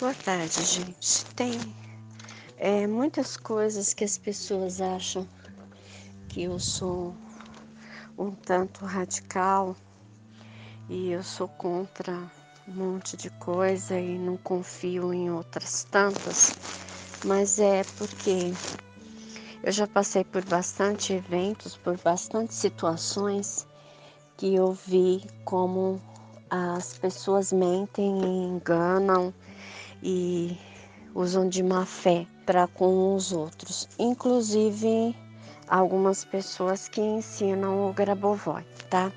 Boa tarde, gente. Tem é, muitas coisas que as pessoas acham que eu sou um tanto radical e eu sou contra um monte de coisa e não confio em outras tantas, mas é porque eu já passei por bastante eventos, por bastante situações que eu vi como as pessoas mentem e enganam e usam de má fé para com os outros, inclusive algumas pessoas que ensinam o Grabovoi, tá?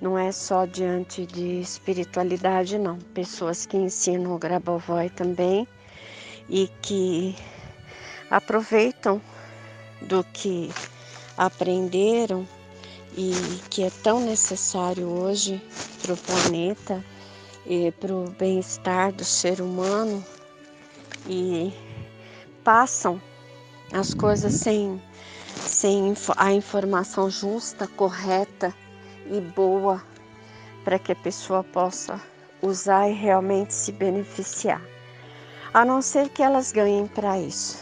Não é só diante de espiritualidade, não. Pessoas que ensinam o Grabovoi também e que aproveitam do que aprenderam e que é tão necessário hoje para o planeta e para o bem-estar do ser humano e passam as coisas sem, sem a informação justa, correta e boa para que a pessoa possa usar e realmente se beneficiar. A não ser que elas ganhem para isso.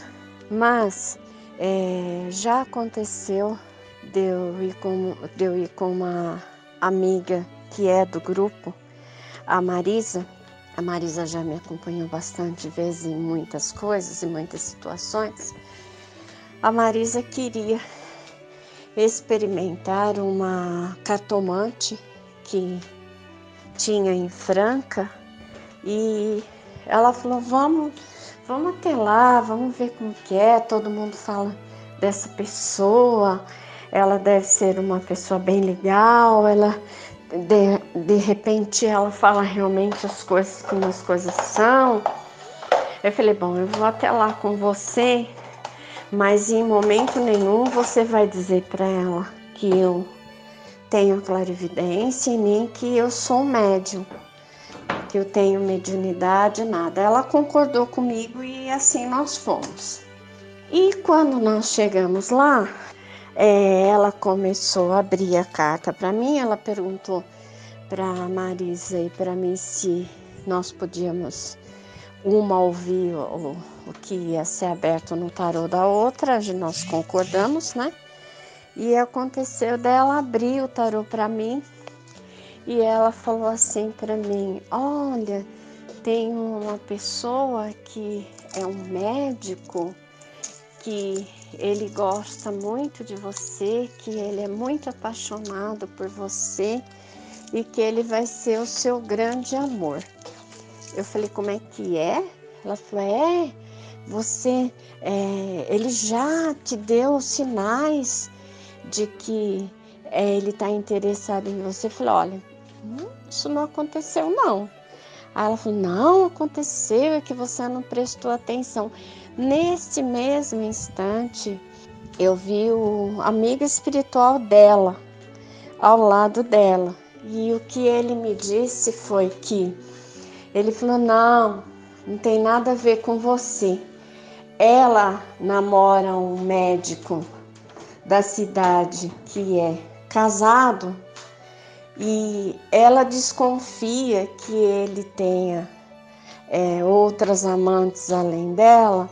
Mas é, já aconteceu de eu, ir com, de eu ir com uma amiga que é do grupo a Marisa, a Marisa já me acompanhou bastante vezes em muitas coisas, em muitas situações. A Marisa queria experimentar uma cartomante que tinha em Franca e ela falou: "Vamos, vamos até lá, vamos ver como que é". Todo mundo fala dessa pessoa. Ela deve ser uma pessoa bem legal, ela de, de repente ela fala realmente as coisas como as coisas são. Eu falei, bom, eu vou até lá com você, mas em momento nenhum você vai dizer para ela que eu tenho clarividência e nem que eu sou médium, que eu tenho mediunidade, nada. Ela concordou comigo e assim nós fomos. E quando nós chegamos lá, é, ela começou a abrir a carta para mim, ela perguntou para Marisa e para mim se nós podíamos uma ouvir o, o que ia ser aberto no tarô da outra, nós concordamos, né? E aconteceu dela abrir o tarô para mim e ela falou assim para mim: Olha, tem uma pessoa que é um médico que ele gosta muito de você, que ele é muito apaixonado por você e que ele vai ser o seu grande amor. Eu falei, como é que é? Ela falou, é, você, é, ele já te deu sinais de que é, ele está interessado em você. Eu falei, olha, hum, isso não aconteceu não. Aí ela falou, não, aconteceu, é que você não prestou atenção. Neste mesmo instante, eu vi o amigo espiritual dela ao lado dela. E o que ele me disse foi que ele falou: Não, não tem nada a ver com você. Ela namora um médico da cidade que é casado e ela desconfia que ele tenha é, outras amantes além dela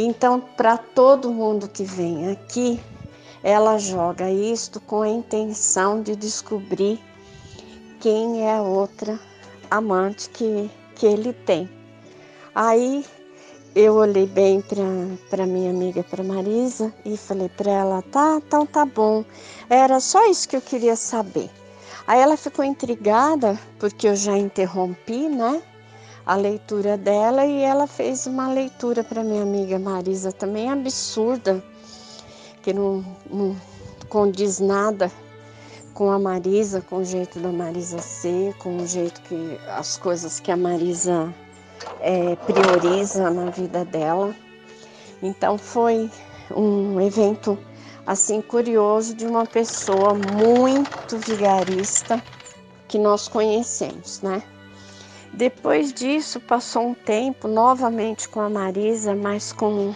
então, para todo mundo que vem aqui, ela joga isto com a intenção de descobrir quem é a outra amante que, que ele tem. Aí eu olhei bem para minha amiga, para Marisa, e falei para ela: tá, então tá bom. Era só isso que eu queria saber. Aí ela ficou intrigada, porque eu já interrompi, né? a leitura dela e ela fez uma leitura para minha amiga Marisa também absurda, que não, não condiz nada com a Marisa, com o jeito da Marisa ser, com o jeito que as coisas que a Marisa é, prioriza na vida dela. Então foi um evento assim curioso de uma pessoa muito vigarista que nós conhecemos, né? Depois disso, passou um tempo novamente com a Marisa, mas com.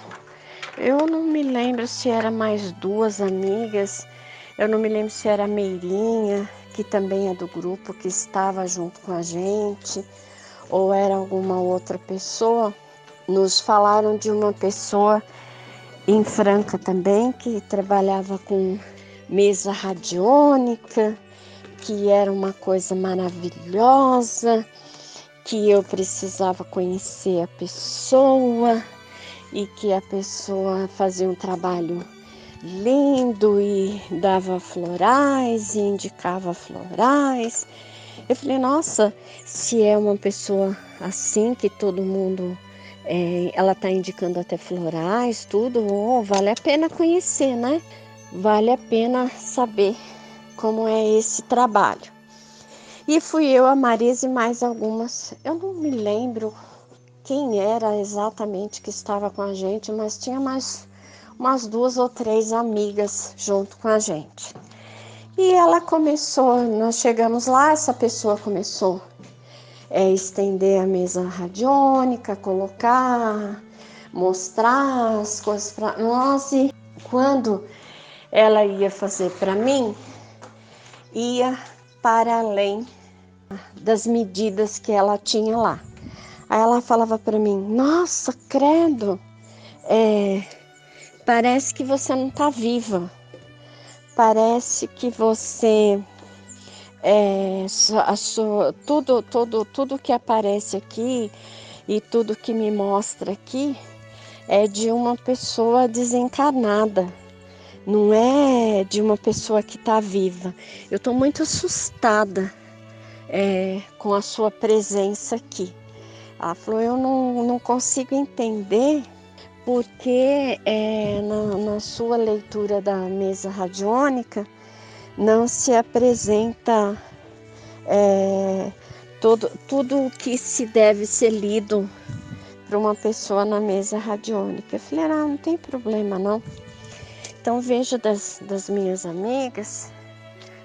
Eu não me lembro se era mais duas amigas, eu não me lembro se era a Meirinha, que também é do grupo, que estava junto com a gente, ou era alguma outra pessoa, nos falaram de uma pessoa em Franca também que trabalhava com mesa radiônica, que era uma coisa maravilhosa, que eu precisava conhecer a pessoa e que a pessoa fazia um trabalho lindo e dava florais e indicava florais. Eu falei, nossa, se é uma pessoa assim que todo mundo é, ela está indicando até florais, tudo, oh, vale a pena conhecer, né? Vale a pena saber como é esse trabalho. E fui eu, a Marisa e mais algumas. Eu não me lembro quem era exatamente que estava com a gente, mas tinha mais umas duas ou três amigas junto com a gente. E ela começou, nós chegamos lá, essa pessoa começou é, estender a mesa radiônica, colocar, mostrar as coisas para nós. E quando ela ia fazer para mim, ia para além das medidas que ela tinha lá. Aí ela falava para mim: Nossa, credo, é, parece que você não está viva, parece que você é, tudo, tudo, tudo que aparece aqui e tudo que me mostra aqui é de uma pessoa desencarnada não é de uma pessoa que está viva. Eu estou muito assustada é, com a sua presença aqui. Ela falou: eu não, não consigo entender porque é, na, na sua leitura da mesa radiônica não se apresenta é, todo, tudo o que se deve ser lido para uma pessoa na mesa radiônica. Eu falei: ah, não tem problema não. Então vejo das, das minhas amigas,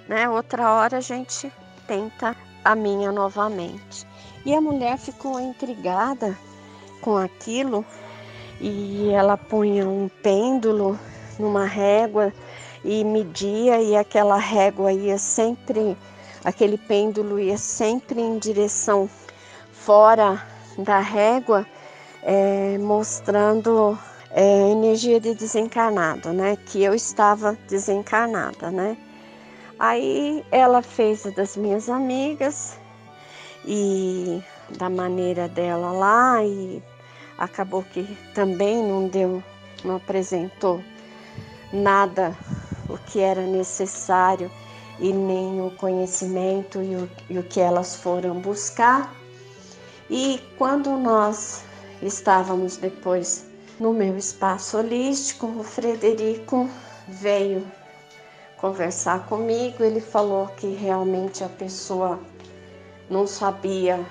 né? Outra hora a gente tenta a minha novamente. E a mulher ficou intrigada com aquilo e ela punha um pêndulo numa régua e media e aquela régua ia sempre, aquele pêndulo ia sempre em direção fora da régua, é, mostrando é, energia de desencarnado, né? Que eu estava desencarnada, né? Aí ela fez das minhas amigas e da maneira dela lá e acabou que também não deu, não apresentou nada o que era necessário e nem o conhecimento e o, e o que elas foram buscar. E quando nós estávamos depois no meu espaço holístico, o Frederico veio conversar comigo. Ele falou que realmente a pessoa não sabia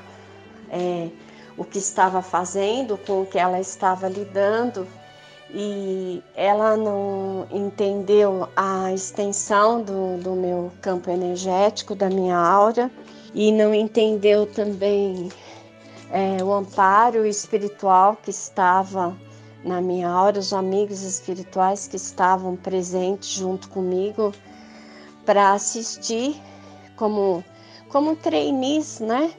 é, o que estava fazendo, com o que ela estava lidando, e ela não entendeu a extensão do, do meu campo energético, da minha aura, e não entendeu também é, o amparo espiritual que estava na minha aura, os amigos espirituais que estavam presentes junto comigo para assistir como, como trainees, né?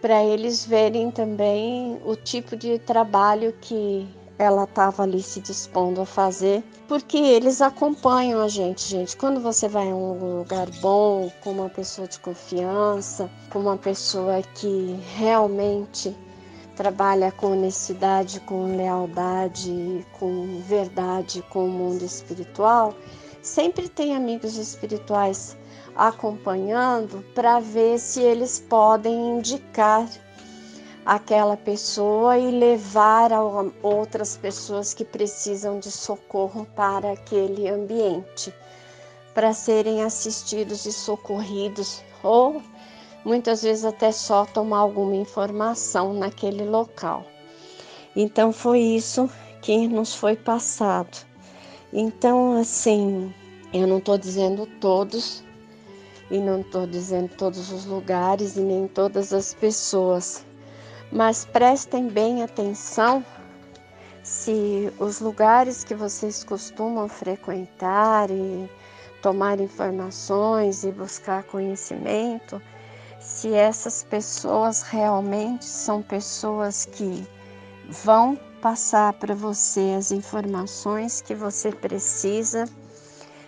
Para eles verem também o tipo de trabalho que ela estava ali se dispondo a fazer, porque eles acompanham a gente, gente. Quando você vai a um lugar bom, com uma pessoa de confiança, com uma pessoa que realmente trabalha com honestidade, com lealdade, com verdade com o mundo espiritual, sempre tem amigos espirituais acompanhando para ver se eles podem indicar aquela pessoa e levar a outras pessoas que precisam de socorro para aquele ambiente, para serem assistidos e socorridos ou muitas vezes até só tomar alguma informação naquele local. Então foi isso que nos foi passado. Então, assim, eu não estou dizendo todos e não estou dizendo todos os lugares e nem todas as pessoas, mas prestem bem atenção se os lugares que vocês costumam frequentar e tomar informações e buscar conhecimento se essas pessoas realmente são pessoas que vão passar para você as informações que você precisa,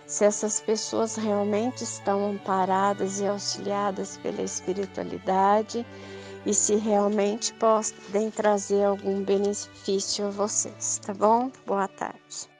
se essas pessoas realmente estão amparadas e auxiliadas pela espiritualidade e se realmente podem trazer algum benefício a vocês, tá bom? Boa tarde.